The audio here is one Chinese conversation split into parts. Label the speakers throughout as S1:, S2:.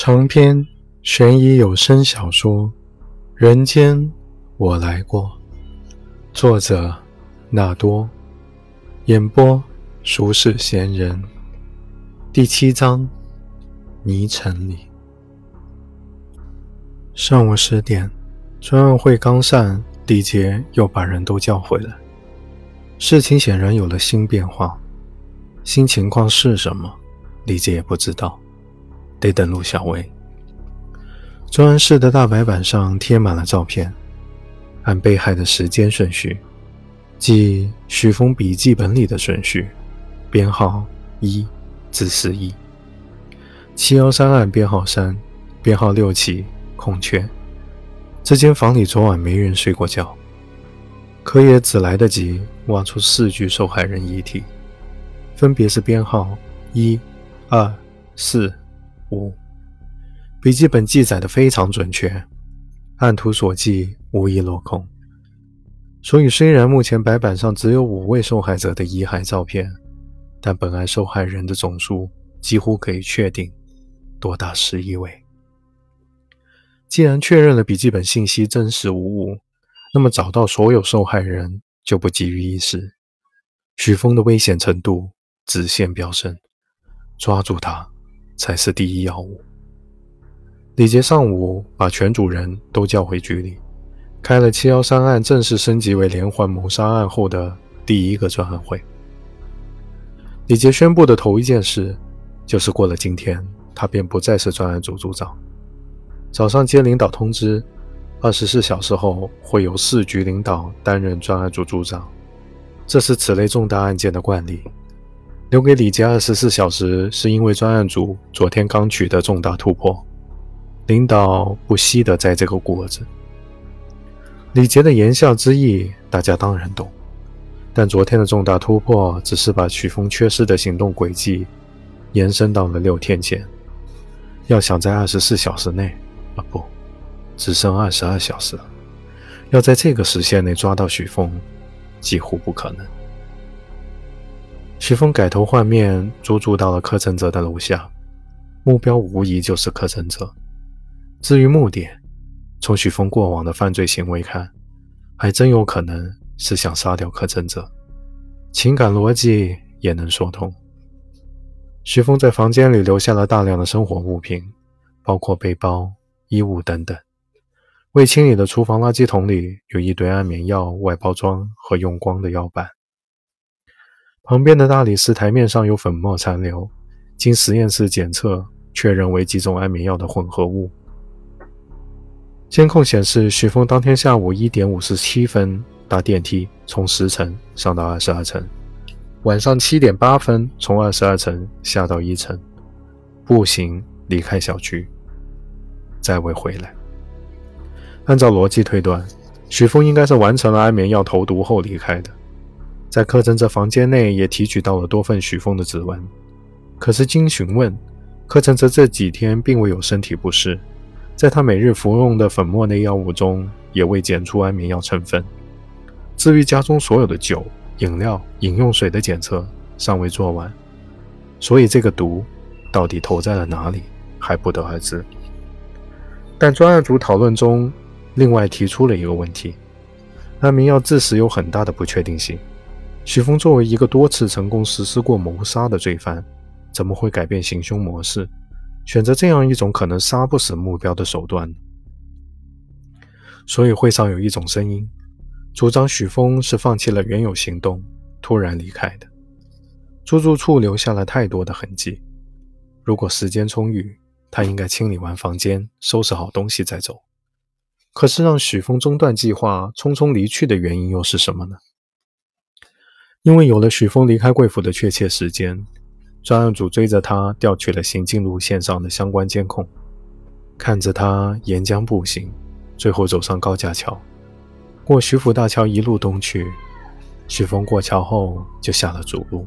S1: 长篇悬疑有声小说《人间我来过》，作者纳多，演播俗世闲人，第七章泥城里。上午十点，专案会刚散，李杰又把人都叫回来。事情显然有了新变化，新情况是什么？李杰也不知道。得等陆小薇。专案室的大白板上贴满了照片，按被害的时间顺序，即许峰笔记本里的顺序，编号一至十一。七幺三案编号三，编号六起空缺。这间房里昨晚没人睡过觉，可也只来得及挖出四具受害人遗体，分别是编号一、二、四。五，笔记本记载的非常准确，按图所记，无一落空。所以，虽然目前白板上只有五位受害者的遗骸照片，但本案受害人的总数几乎可以确定多达十一位。既然确认了笔记本信息真实无误，那么找到所有受害人就不急于一时。许峰的危险程度直线飙升，抓住他。才是第一要务。李杰上午把全组人都叫回局里，开了七幺三案正式升级为连环谋杀案后的第一个专案会。李杰宣布的头一件事，就是过了今天，他便不再是专案组组长。早上接领导通知，二十四小时后会由市局领导担任专案组组长，这是此类重大案件的惯例。留给李杰二十四小时，是因为专案组昨天刚取得重大突破，领导不惜的在这个果子。李杰的言下之意，大家当然懂。但昨天的重大突破，只是把曲峰缺失的行动轨迹延伸到了六天前。要想在二十四小时内，啊不，只剩二十二小时，要在这个时限内抓到许峰，几乎不可能。徐峰改头换面，租住到了柯承泽的楼下，目标无疑就是柯承泽。至于目的，从许峰过往的犯罪行为看，还真有可能是想杀掉柯承泽。情感逻辑也能说通。许峰在房间里留下了大量的生活物品，包括背包、衣物等等。未清理的厨房垃圾桶里有一堆安眠药外包装和用光的药板。旁边的大理石台面上有粉末残留，经实验室检测确认为几种安眠药的混合物。监控显示，许峰当天下午一点五十七分搭电梯从十层上到二十二层，晚上七点八分从二十二层下到一层，步行离开小区，再未回来。按照逻辑推断，许峰应该是完成了安眠药投毒后离开的。在柯震泽房间内也提取到了多份许峰的指纹，可是经询问，柯震泽这几天并未有身体不适，在他每日服用的粉末类药物中也未检出安眠药成分。至于家中所有的酒、饮料、饮用水的检测尚未做完，所以这个毒到底投在了哪里还不得而知。但专案组讨论中另外提出了一个问题：安眠药致死有很大的不确定性。许峰作为一个多次成功实施过谋杀的罪犯，怎么会改变行凶模式，选择这样一种可能杀不死目标的手段？所以会上有一种声音，主张许峰是放弃了原有行动，突然离开的。租住处留下了太多的痕迹，如果时间充裕，他应该清理完房间，收拾好东西再走。可是让许峰中断计划，匆匆离去的原因又是什么呢？因为有了许峰离开贵府的确切时间，专案组追着他调取了行进路线上的相关监控，看着他沿江步行，最后走上高架桥，过徐府大桥一路东去。许峰过桥后就下了主路，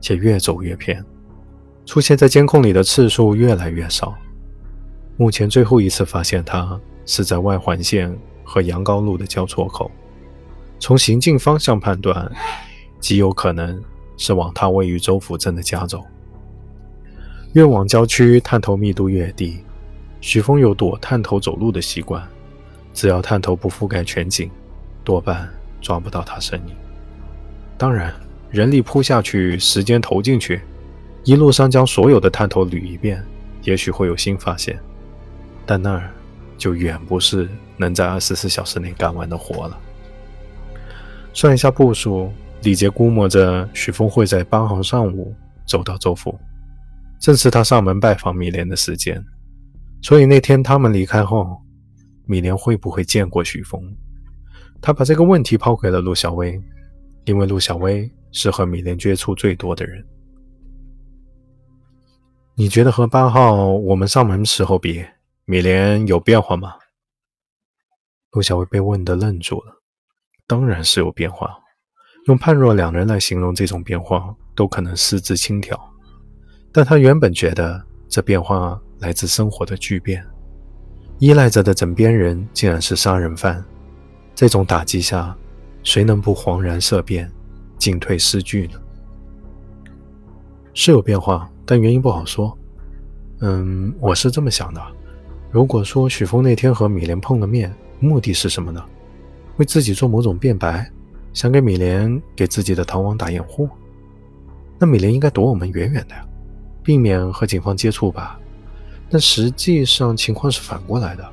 S1: 且越走越偏，出现在监控里的次数越来越少。目前最后一次发现他是在外环线和杨高路的交错口，从行进方向判断。极有可能是往他位于州府镇的家走。越往郊区，探头密度越低，许峰有躲探头走路的习惯，只要探头不覆盖全景，多半抓不到他身影。当然，人力扑下去，时间投进去，一路上将所有的探头捋一遍，也许会有新发现。但那儿就远不是能在二十四小时内干完的活了。算一下步数，李杰估摸着许峰会在八号上午走到周府。正是他上门拜访米莲的时间，所以那天他们离开后，米莲会不会见过许峰？他把这个问题抛给了陆小薇，因为陆小薇是和米莲接触最多的人。你觉得和八号我们上门时候比，米莲有变化吗？陆小薇被问得愣住了。当然是有变化，用判若两人来形容这种变化，都可能失之轻佻。但他原本觉得这变化来自生活的巨变，依赖着的枕边人竟然是杀人犯，这种打击下，谁能不惶然色变、进退失据呢？是有变化，但原因不好说。嗯，我是这么想的：如果说许峰那天和米莲碰了面，目的是什么呢？为自己做某种辩白，想给米莲给自己的逃亡打掩护，那米莲应该躲我们远远的呀。避免和警方接触吧，但实际上情况是反过来的。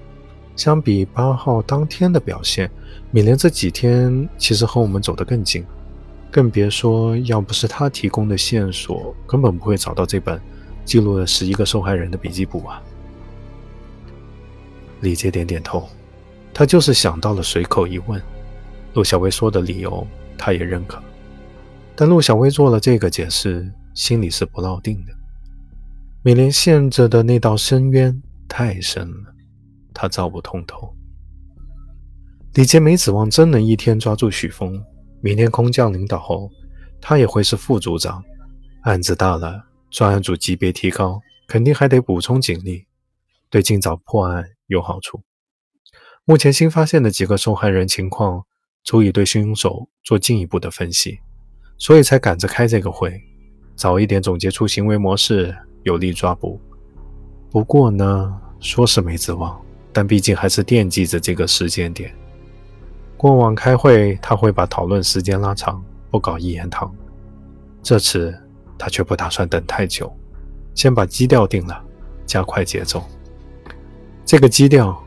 S1: 相比八号当天的表现，米莲这几天其实和我们走得更近，更别说要不是他提供的线索，根本不会找到这本记录了十一个受害人的笔记簿啊。李杰点点头，他就是想到了随口一问，陆小薇说的理由他也认可，但陆小薇做了这个解释，心里是不落定的。米莲陷着的那道深渊太深了，他照不通透。李杰没指望真能一天抓住许峰，明天空降领导后，他也会是副组长。案子大了，专案组级别提高，肯定还得补充警力，对尽早破案有好处。目前新发现的几个受害人情况，足以对凶手做进一步的分析，所以才赶着开这个会，早一点总结出行为模式。有力抓捕，不过呢，说是没指望，但毕竟还是惦记着这个时间点。过往开会他会把讨论时间拉长，不搞一言堂。这次他却不打算等太久，先把基调定了，加快节奏。这个基调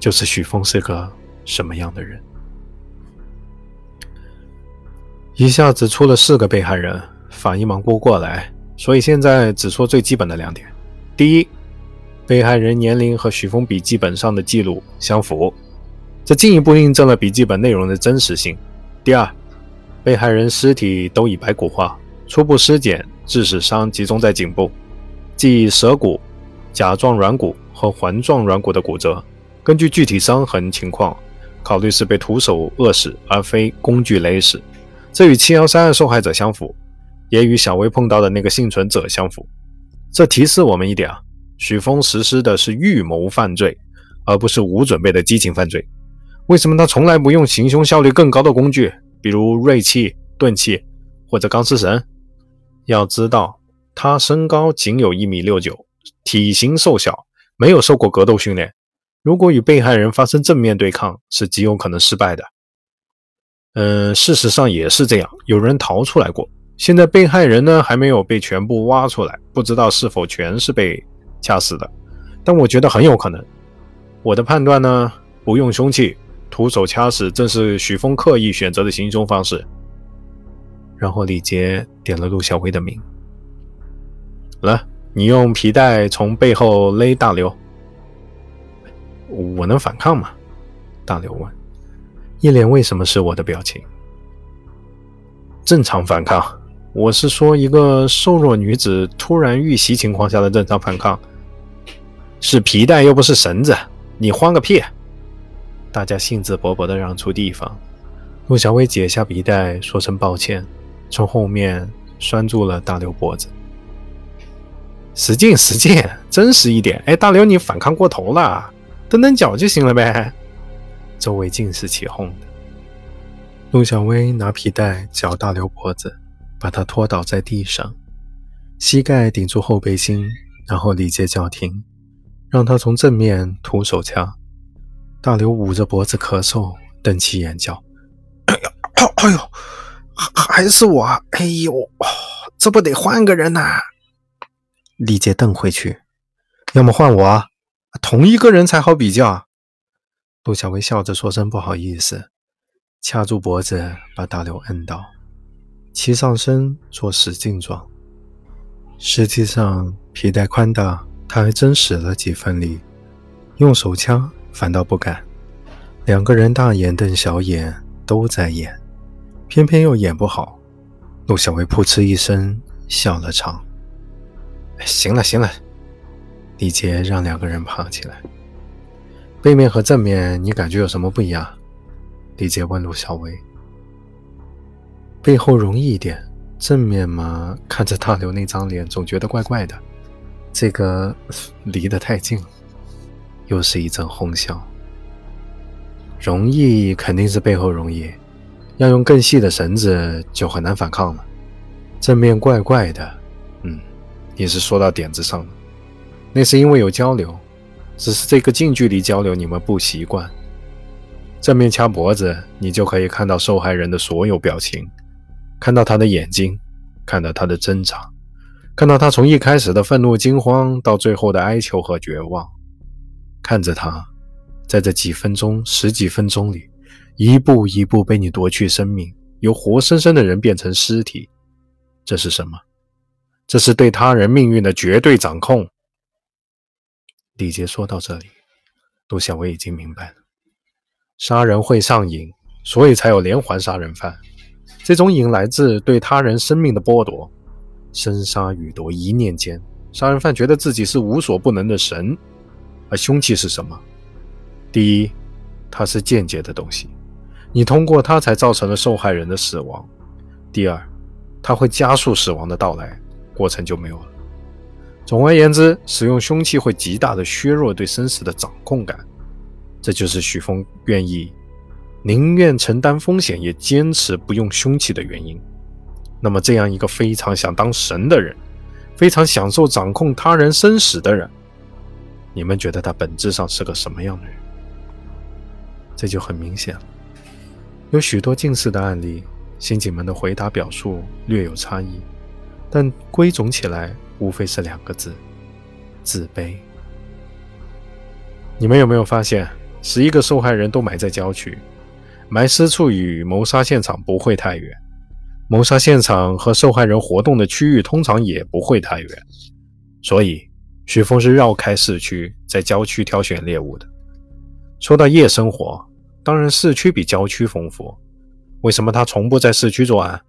S1: 就是许峰是个什么样的人。一下子出了四个被害人，反应忙不过来。所以现在只说最基本的两点：第一，被害人年龄和许峰笔记本上的记录相符，这进一步印证了笔记本内容的真实性；第二，被害人尸体都已白骨化，初步尸检致死伤集中在颈部，即舌骨、甲状软骨和环状软骨的骨折。根据具体伤痕情况，考虑是被徒手扼死，而非工具勒死，这与七幺三案受害者相符。也与小薇碰到的那个幸存者相符，这提示我们一点啊，许峰实施的是预谋犯罪，而不是无准备的激情犯罪。为什么他从来不用行凶效率更高的工具，比如锐器、钝器或者钢丝绳？要知道，他身高仅有一米六九，体型瘦小，没有受过格斗训练，如果与被害人发生正面对抗，是极有可能失败的。嗯，事实上也是这样，有人逃出来过。现在被害人呢还没有被全部挖出来，不知道是否全是被掐死的，但我觉得很有可能。我的判断呢，不用凶器，徒手掐死正是许峰刻意选择的行凶方式。然后李杰点了陆小薇的名，来，你用皮带从背后勒大刘，我能反抗吗？大刘问，一脸为什么是我的表情。正常反抗。我是说，一个瘦弱女子突然遇袭情况下的正常反抗，是皮带又不是绳子，你慌个屁！大家兴致勃勃地让出地方。陆小薇解下皮带，说声抱歉，从后面拴住了大刘脖子。使劲，使劲，真实一点！哎，大刘，你反抗过头了，蹬蹬脚就行了呗。周围尽是起哄的。陆小薇拿皮带绞大刘脖子。把他拖倒在地上，膝盖顶住后背心，然后李杰叫停。让他从正面徒手掐。大刘捂着脖子咳嗽，瞪起眼叫：“哎呦，哎呦，还是我！哎呦，这不得换个人呐！”李杰瞪回去：“要么换我，同一个人才好比较。”陆小薇笑着说声不好意思，掐住脖子把大刘摁倒，骑上身做使劲状。实际上皮带宽大，他还真使了几分力，用手枪反倒不敢。两个人大眼瞪小眼，都在演，偏偏又演不好。陆小薇噗嗤一声笑了场。行了行了，李杰让两个人爬起来。背面和正面，你感觉有什么不一样？李杰问陆小薇。背后容易一点，正面嘛，看着大刘那张脸，总觉得怪怪的。这个离得太近。又是一阵哄笑。容易肯定是背后容易，要用更细的绳子就很难反抗了。正面怪怪的，嗯，你是说到点子上了。那是因为有交流。只是这个近距离交流你们不习惯，正面掐脖子，你就可以看到受害人的所有表情，看到他的眼睛，看到他的挣扎，看到他从一开始的愤怒惊慌到最后的哀求和绝望，看着他在这几分钟、十几分钟里，一步一步被你夺去生命，由活生生的人变成尸体，这是什么？这是对他人命运的绝对掌控。李杰说到这里，陆小薇已经明白了：杀人会上瘾，所以才有连环杀人犯。这种瘾来自对他人生命的剥夺，生杀予夺，一念间，杀人犯觉得自己是无所不能的神。而凶器是什么？第一，它是间接的东西，你通过它才造成了受害人的死亡；第二，它会加速死亡的到来，过程就没有了。总而言之，使用凶器会极大的削弱对生死的掌控感，这就是许峰愿意宁愿承担风险也坚持不用凶器的原因。那么，这样一个非常想当神的人，非常享受掌控他人生死的人，你们觉得他本质上是个什么样的人？这就很明显了。有许多近似的案例，刑警们的回答表述略有差异，但归总起来。无非是两个字：自卑。你们有没有发现，十一个受害人都埋在郊区，埋尸处与谋杀现场不会太远，谋杀现场和受害人活动的区域通常也不会太远，所以许峰是绕开市区，在郊区挑选猎物的。说到夜生活，当然市区比郊区丰富。为什么他从不在市区作案？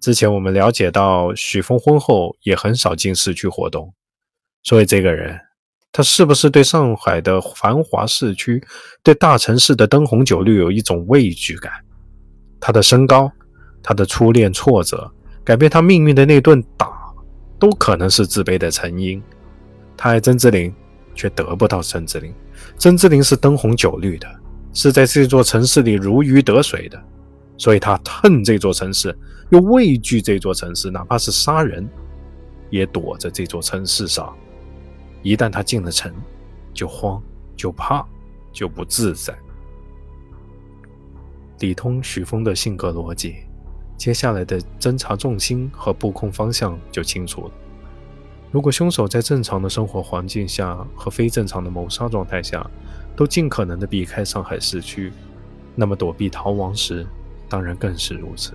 S1: 之前我们了解到，许峰婚后也很少进市区活动，所以这个人，他是不是对上海的繁华市区、对大城市的灯红酒绿有一种畏惧感？他的身高、他的初恋挫折、改变他命运的那顿打，都可能是自卑的成因。他爱曾之琳，却得不到曾之琳。曾之琳是灯红酒绿的，是在这座城市里如鱼得水的。所以他恨这座城市，又畏惧这座城市，哪怕是杀人，也躲在这座城市上。一旦他进了城，就慌，就怕，就不自在。理通许峰的性格逻辑，接下来的侦查重心和布控方向就清楚了。如果凶手在正常的生活环境下和非正常的谋杀状态下，都尽可能的避开上海市区，那么躲避逃亡时，当然更是如此，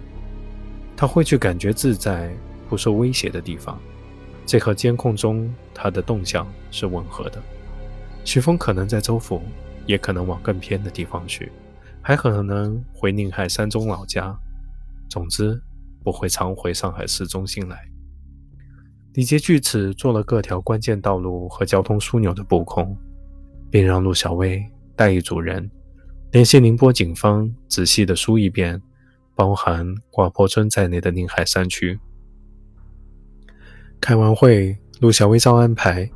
S1: 他会去感觉自在、不受威胁的地方，这和监控中他的动向是吻合的。许峰可能在州府，也可能往更偏的地方去，还可能回宁海山中老家。总之，不会常回上海市中心来。李杰据此做了各条关键道路和交通枢纽的布控，并让陆小薇带一组人。联系宁波警方，仔细的梳一遍包含挂坡村在内的宁海山区。开完会，陆小薇照安排，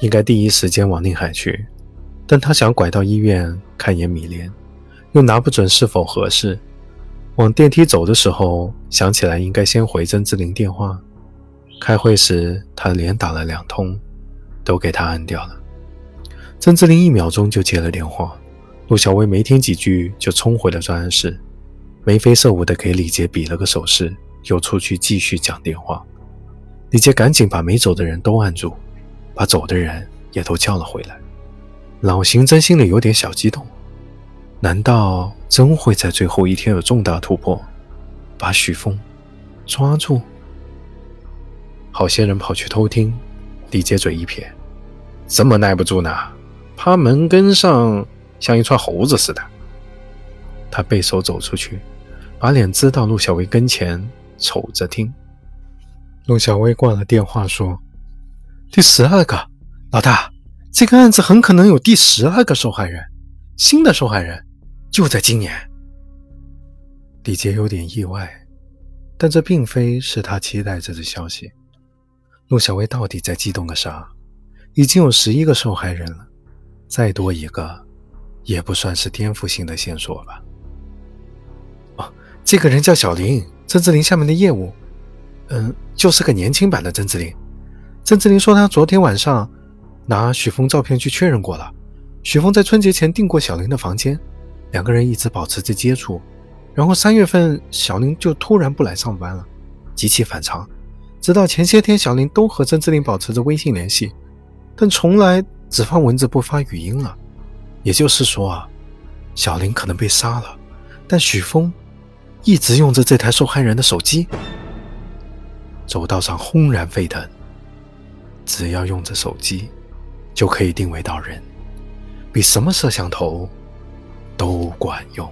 S1: 应该第一时间往宁海去。但她想拐到医院看眼米莲，又拿不准是否合适。往电梯走的时候，想起来应该先回曾志玲电话。开会时，他连打了两通，都给他按掉了。曾志林一秒钟就接了电话，陆小薇没听几句就冲回了专案室，眉飞色舞的给李杰比了个手势，又出去继续讲电话。李杰赶紧把没走的人都按住，把走的人也都叫了回来。老刑侦心里有点小激动，难道真会在最后一天有重大突破，把许峰抓住？好些人跑去偷听，李杰嘴一撇：“这么耐不住呢？”趴门根上像一串猴子似的。他背手走出去，把脸支到陆小薇跟前，瞅着听。陆小薇挂了电话，说：“第十二个老大，这个案子很可能有第十二个受害人，新的受害人就在今年。”李杰有点意外，但这并非是他期待着的消息。陆小薇到底在激动个啥？已经有十一个受害人了。再多一个，也不算是颠覆性的线索吧。这个人叫小林，曾志林下面的业务，嗯，就是个年轻版的曾志林。曾志林说他昨天晚上拿许峰照片去确认过了，许峰在春节前订过小林的房间，两个人一直保持着接触，然后三月份小林就突然不来上班了，极其反常。直到前些天，小林都和曾志林保持着微信联系，但从来。只发文字不发语音了，也就是说啊，小林可能被杀了，但许峰一直用着这台受害人的手机。走道上轰然沸腾，只要用着手机，就可以定位到人，比什么摄像头都管用。